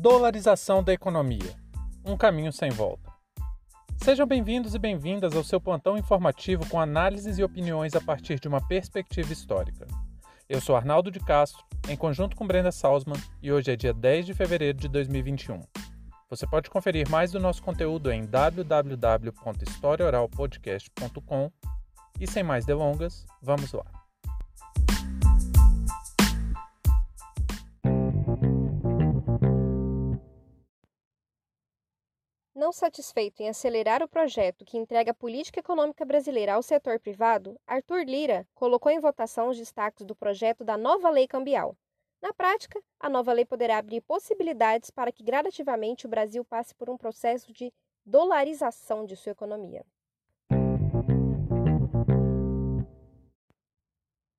Dolarização da economia um caminho sem volta. Sejam bem-vindos e bem-vindas ao seu plantão informativo com análises e opiniões a partir de uma perspectiva histórica. Eu sou Arnaldo de Castro, em conjunto com Brenda Salzman, e hoje é dia 10 de fevereiro de 2021. Você pode conferir mais do nosso conteúdo em www.historiaoralpodcast.com e sem mais delongas, vamos lá. Não satisfeito em acelerar o projeto que entrega a política econômica brasileira ao setor privado, Arthur Lira colocou em votação os destaques do projeto da nova lei cambial. Na prática, a nova lei poderá abrir possibilidades para que gradativamente o Brasil passe por um processo de dolarização de sua economia.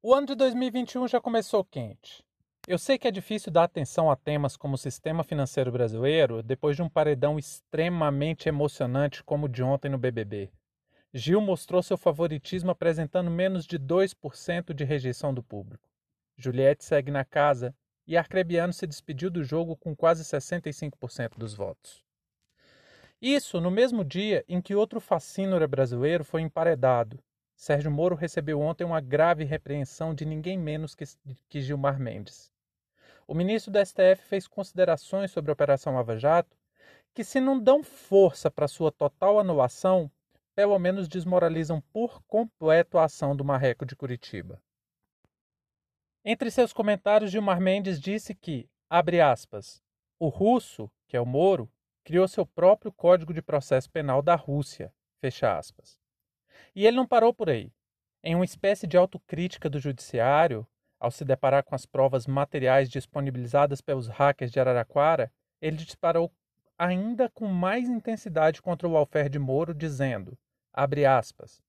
O ano de 2021 já começou quente. Eu sei que é difícil dar atenção a temas como o sistema financeiro brasileiro depois de um paredão extremamente emocionante como o de ontem no BBB. Gil mostrou seu favoritismo apresentando menos de 2% de rejeição do público. Juliette segue na casa e Arcrebiano se despediu do jogo com quase 65% dos votos. Isso no mesmo dia em que outro fascínora brasileiro foi emparedado. Sérgio Moro recebeu ontem uma grave repreensão de ninguém menos que, que Gilmar Mendes. O ministro do STF fez considerações sobre a Operação Lava Jato que, se não dão força para sua total anulação, pelo menos desmoralizam por completo a ação do Marreco de Curitiba. Entre seus comentários, Gilmar Mendes disse que, abre aspas, o russo, que é o Moro, criou seu próprio Código de Processo Penal da Rússia, fecha aspas. E ele não parou por aí. Em uma espécie de autocrítica do judiciário, ao se deparar com as provas materiais disponibilizadas pelos hackers de Araraquara, ele disparou ainda com mais intensidade contra o Alfer de Moro, dizendo, abre aspas,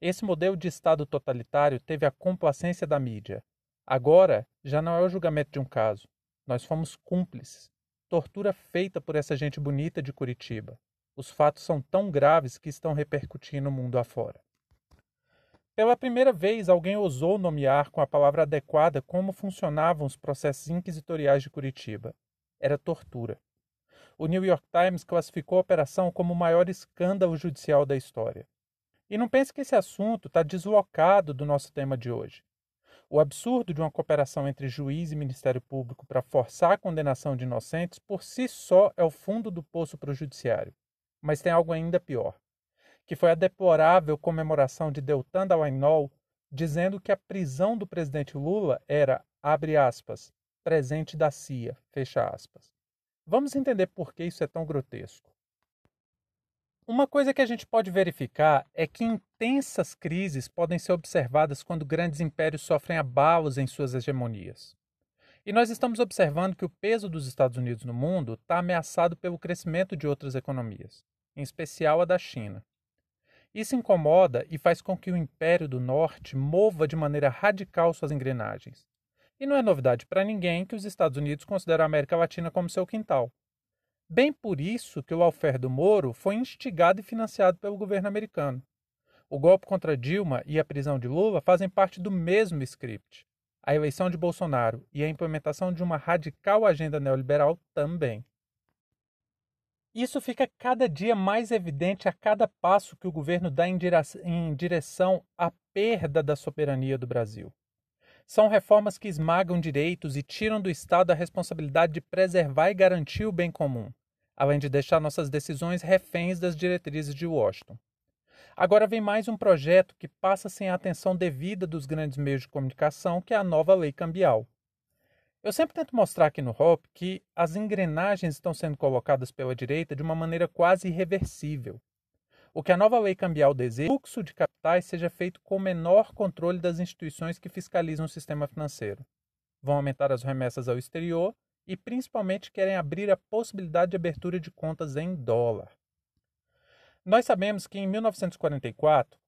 esse modelo de Estado totalitário teve a complacência da mídia. Agora, já não é o julgamento de um caso. Nós fomos cúmplices. Tortura feita por essa gente bonita de Curitiba. Os fatos são tão graves que estão repercutindo o mundo afora. Pela primeira vez, alguém ousou nomear com a palavra adequada como funcionavam os processos inquisitoriais de Curitiba. Era tortura. O New York Times classificou a operação como o maior escândalo judicial da história. E não pense que esse assunto está deslocado do nosso tema de hoje. O absurdo de uma cooperação entre juiz e Ministério Público para forçar a condenação de inocentes por si só é o fundo do poço para o judiciário. Mas tem algo ainda pior que foi a deplorável comemoração de Deltan Dallagnol, dizendo que a prisão do presidente Lula era, abre aspas, presente da CIA, fecha aspas. Vamos entender por que isso é tão grotesco. Uma coisa que a gente pode verificar é que intensas crises podem ser observadas quando grandes impérios sofrem abalos em suas hegemonias. E nós estamos observando que o peso dos Estados Unidos no mundo está ameaçado pelo crescimento de outras economias, em especial a da China. Isso incomoda e faz com que o Império do Norte mova de maneira radical suas engrenagens. E não é novidade para ninguém que os Estados Unidos consideram a América Latina como seu quintal. Bem por isso que o Alfer do Moro foi instigado e financiado pelo governo americano. O golpe contra Dilma e a prisão de Lula fazem parte do mesmo script. A eleição de Bolsonaro e a implementação de uma radical agenda neoliberal também. Isso fica cada dia mais evidente a cada passo que o governo dá em direção à perda da soberania do Brasil. São reformas que esmagam direitos e tiram do Estado a responsabilidade de preservar e garantir o bem comum, além de deixar nossas decisões reféns das diretrizes de Washington. Agora vem mais um projeto que passa sem a atenção devida dos grandes meios de comunicação, que é a nova lei cambial. Eu sempre tento mostrar aqui no HOP que as engrenagens estão sendo colocadas pela direita de uma maneira quase irreversível. O que a nova lei cambial deseja é o fluxo de capitais seja feito com menor controle das instituições que fiscalizam o sistema financeiro. Vão aumentar as remessas ao exterior e principalmente querem abrir a possibilidade de abertura de contas em dólar. Nós sabemos que em 1944,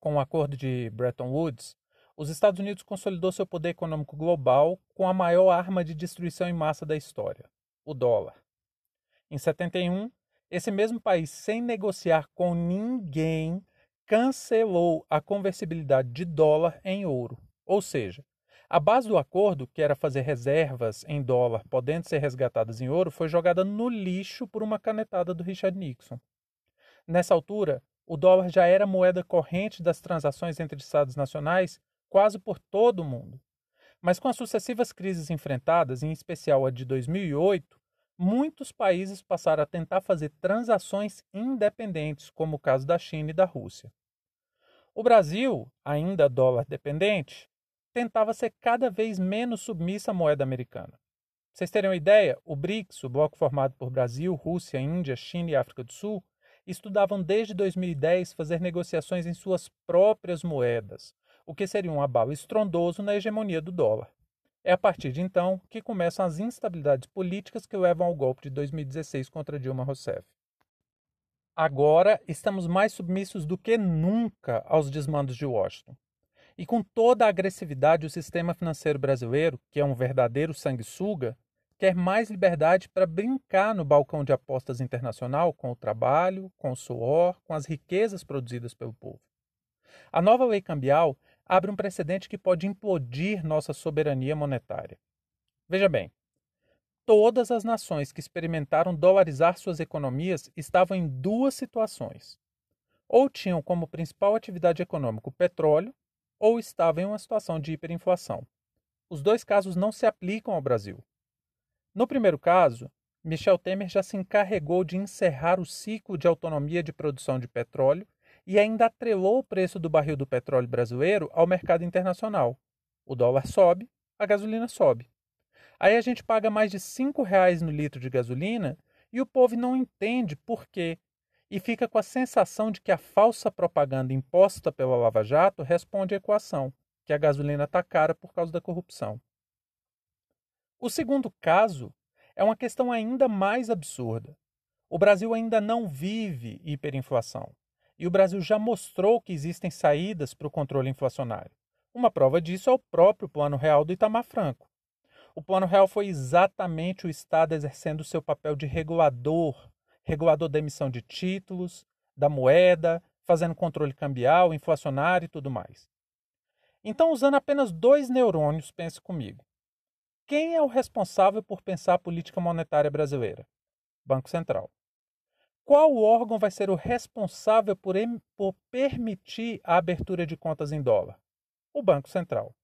com o acordo de Bretton Woods, os Estados Unidos consolidou seu poder econômico global com a maior arma de destruição em massa da história, o dólar. Em 71, esse mesmo país, sem negociar com ninguém, cancelou a conversibilidade de dólar em ouro, ou seja, A base do acordo, que era fazer reservas em dólar podendo ser resgatadas em ouro, foi jogada no lixo por uma canetada do Richard Nixon. Nessa altura, o dólar já era moeda corrente das transações entre estados nacionais quase por todo o mundo. Mas com as sucessivas crises enfrentadas, em especial a de 2008, muitos países passaram a tentar fazer transações independentes, como o caso da China e da Rússia. O Brasil, ainda dólar dependente, tentava ser cada vez menos submissa à moeda americana. Vocês terem uma ideia, o BRICS, o bloco formado por Brasil, Rússia, Índia, China e África do Sul, estudavam desde 2010 fazer negociações em suas próprias moedas, o que seria um abalo estrondoso na hegemonia do dólar. É a partir de então que começam as instabilidades políticas que levam ao golpe de 2016 contra Dilma Rousseff. Agora estamos mais submissos do que nunca aos desmandos de Washington. E com toda a agressividade, o sistema financeiro brasileiro, que é um verdadeiro sanguessuga, quer mais liberdade para brincar no balcão de apostas internacional com o trabalho, com o suor, com as riquezas produzidas pelo povo. A nova lei cambial abre um precedente que pode implodir nossa soberania monetária. Veja bem, todas as nações que experimentaram dolarizar suas economias estavam em duas situações. Ou tinham como principal atividade econômica o petróleo, ou estava em uma situação de hiperinflação. Os dois casos não se aplicam ao Brasil. No primeiro caso, Michel Temer já se encarregou de encerrar o ciclo de autonomia de produção de petróleo e ainda atrelou o preço do barril do petróleo brasileiro ao mercado internacional. O dólar sobe, a gasolina sobe. Aí a gente paga mais de R$ reais no litro de gasolina e o povo não entende por quê e fica com a sensação de que a falsa propaganda imposta pela Lava Jato responde à equação, que a gasolina está cara por causa da corrupção. O segundo caso é uma questão ainda mais absurda. O Brasil ainda não vive hiperinflação. E o Brasil já mostrou que existem saídas para o controle inflacionário. Uma prova disso é o próprio Plano Real do Itamar Franco. O Plano Real foi exatamente o Estado exercendo seu papel de regulador regulador da emissão de títulos, da moeda, fazendo controle cambial, inflacionário e tudo mais. Então, usando apenas dois neurônios, pense comigo. Quem é o responsável por pensar a política monetária brasileira? Banco Central. Qual órgão vai ser o responsável por, por permitir a abertura de contas em dólar? O Banco Central.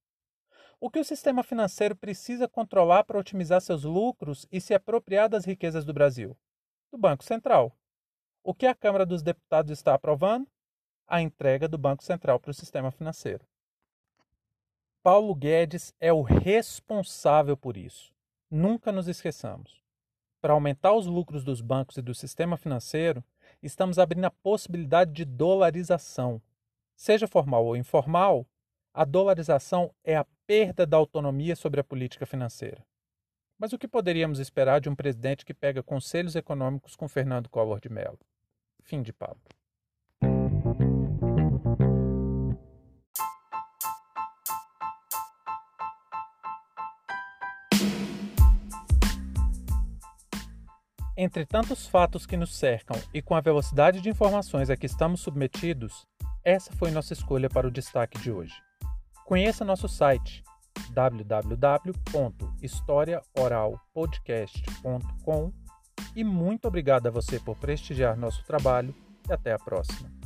O que o sistema financeiro precisa controlar para otimizar seus lucros e se apropriar das riquezas do Brasil? do Banco Central. O que a Câmara dos Deputados está aprovando? A entrega do Banco Central para o sistema financeiro. Paulo Guedes é o responsável por isso. Nunca nos esqueçamos. Para aumentar os lucros dos bancos e do sistema financeiro, estamos abrindo a possibilidade de dolarização. Seja formal ou informal, a dolarização é a perda da autonomia sobre a política financeira. Mas o que poderíamos esperar de um presidente que pega conselhos econômicos com Fernando Collor de Mello? Fim de papo. Entre tantos fatos que nos cercam e com a velocidade de informações a que estamos submetidos, essa foi nossa escolha para o destaque de hoje. Conheça nosso site www.historiaoralpodcast.com e muito obrigado a você por prestigiar nosso trabalho e até a próxima.